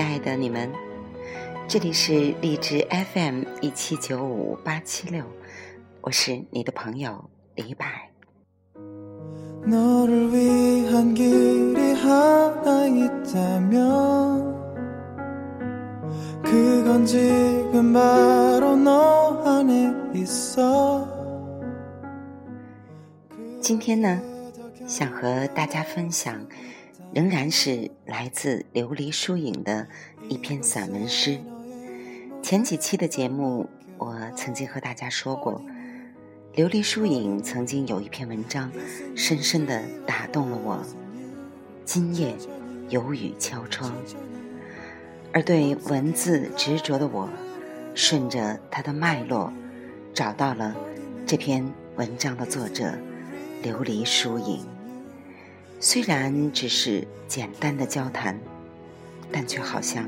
亲爱的你们，这里是荔枝 FM 一七九五八七六，我是你的朋友李柏。今天呢，想和大家分享。仍然是来自琉璃疏影的一篇散文诗。前几期的节目，我曾经和大家说过，琉璃疏影曾经有一篇文章，深深的打动了我。今夜有雨敲窗，而对文字执着的我，顺着它的脉络，找到了这篇文章的作者——琉璃疏影。虽然只是简单的交谈，但却好像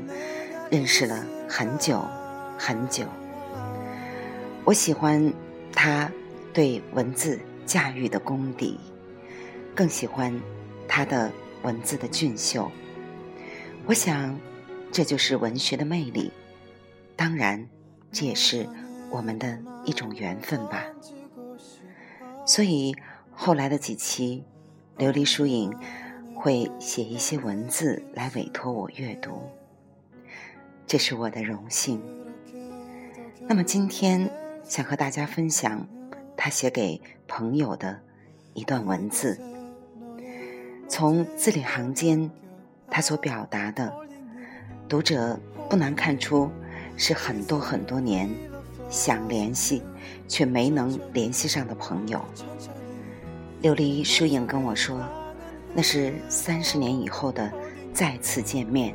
认识了很久很久。我喜欢他对文字驾驭的功底，更喜欢他的文字的俊秀。我想，这就是文学的魅力。当然，这也是我们的一种缘分吧。所以后来的几期。琉璃疏影会写一些文字来委托我阅读，这是我的荣幸。那么今天想和大家分享他写给朋友的一段文字，从字里行间，他所表达的，读者不难看出是很多很多年想联系却没能联系上的朋友。琉璃疏影跟我说：“那是三十年以后的再次见面。”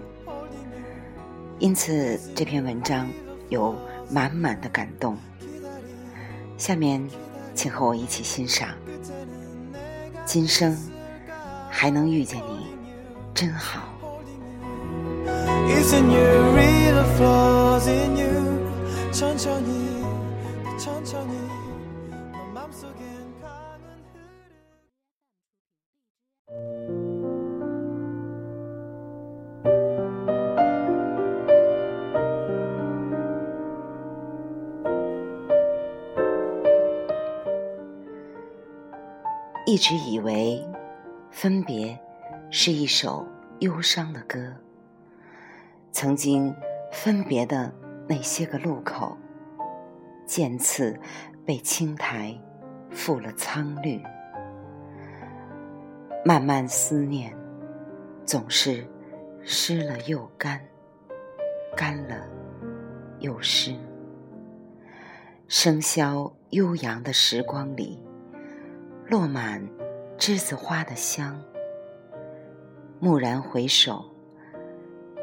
因此，这篇文章有满满的感动。下面，请和我一起欣赏。今生还能遇见你，真好。一直以为，分别是一首忧伤的歌。曾经分别的那些个路口，渐次被青苔覆了苍绿。漫漫思念，总是湿了又干，干了又湿。笙箫悠扬的时光里。落满栀子花的香。蓦然回首，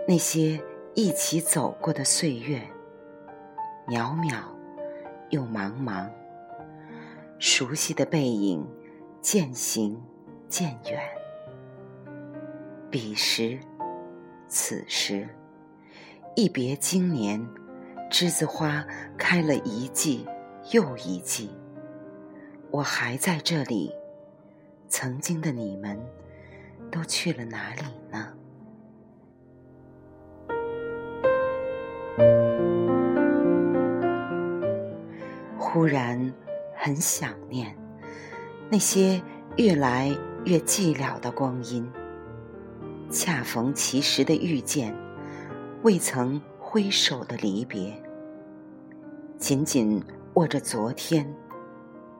那些一起走过的岁月，渺渺又茫茫。熟悉的背影渐行渐远。彼时，此时，一别经年，栀子花开了一季又一季。我还在这里，曾经的你们都去了哪里呢？忽然很想念那些越来越寂寥的光阴，恰逢其时的遇见，未曾挥手的离别，紧紧握着昨天。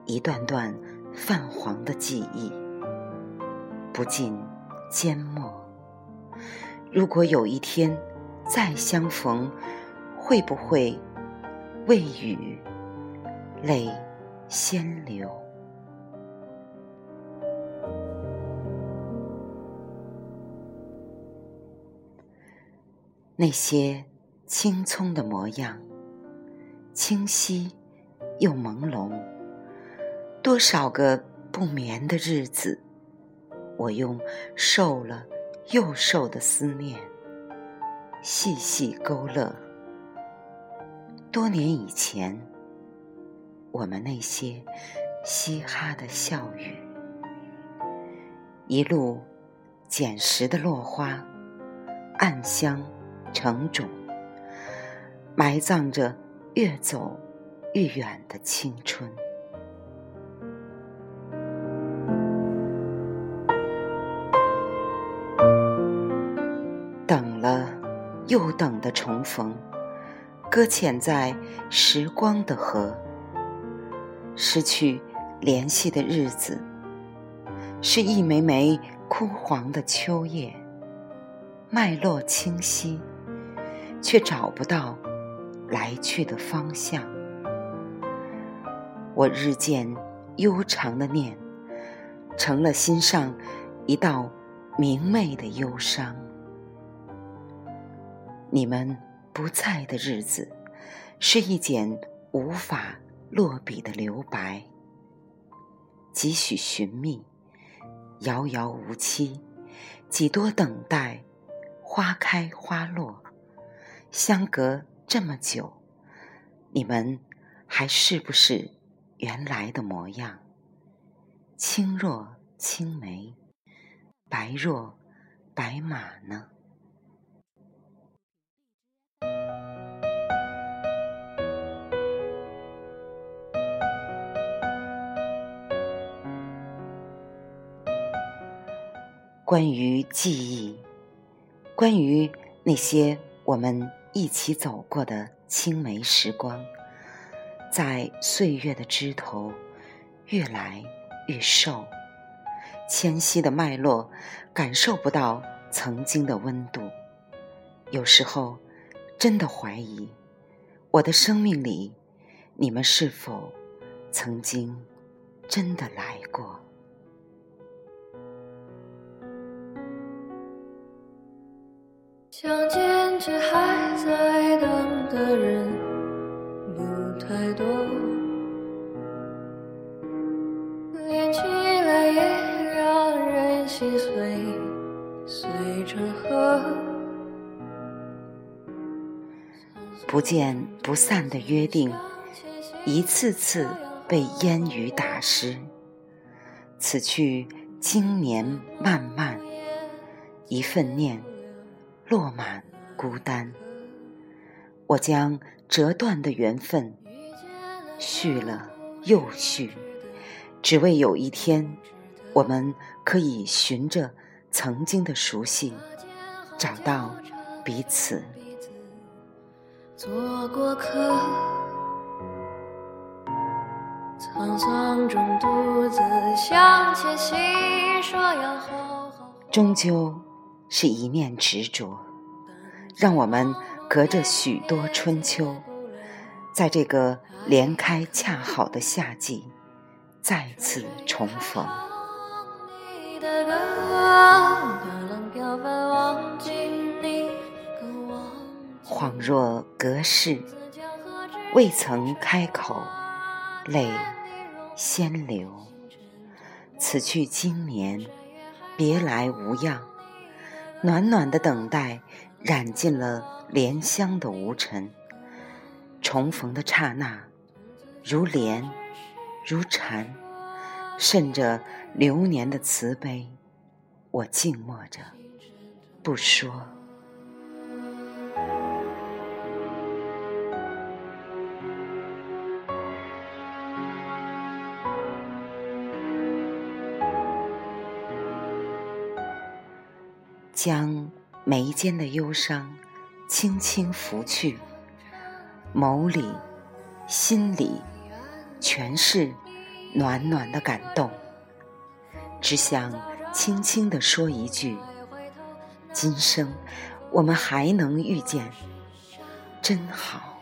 一段段泛黄的记忆，不尽缄默。如果有一天再相逢，会不会未雨泪先流？那些青葱的模样，清晰又朦胧。多少个不眠的日子，我用瘦了又瘦的思念，细细勾勒。多年以前，我们那些嘻哈的笑语，一路捡拾的落花，暗香成种，埋葬着越走越远的青春。了，又等的重逢，搁浅在时光的河。失去联系的日子，是一枚枚枯黄的秋叶，脉络清晰，却找不到来去的方向。我日渐悠长的念，成了心上一道明媚的忧伤。你们不在的日子，是一剪无法。落笔的留白，几许寻觅，遥遥无期；几多等待，花开花落。相隔这么久，你们还是不是原来的模样？青若青梅，白若白马呢？关于记忆，关于那些我们一起走过的青梅时光，在岁月的枝头越来越瘦，纤细的脉络感受不到曾经的温度。有时候，真的怀疑，我的生命里，你们是否曾经真的来过？相见却还在等的人不太多，连起来也让人心碎碎成河。不见不散的约定，一次次被烟雨打湿。此去经年漫漫，一份念。落满孤单，我将折断的缘分续了又续，只为有一天，我们可以循着曾经的熟悉，找到彼此。做过客，沧桑中独自向前行，说要好好。终究。是一念执着，让我们隔着许多春秋，在这个连开恰好的夏季，再次重逢。恍若隔世，未曾开口，泪先流。此去经年，别来无恙。暖暖的等待，染尽了莲香的无尘。重逢的刹那，如莲，如禅，渗着流年的慈悲。我静默着，不说。将眉间的忧伤轻轻拂去，眸里、心里全是暖暖的感动。只想轻轻地说一句：今生我们还能遇见，真好。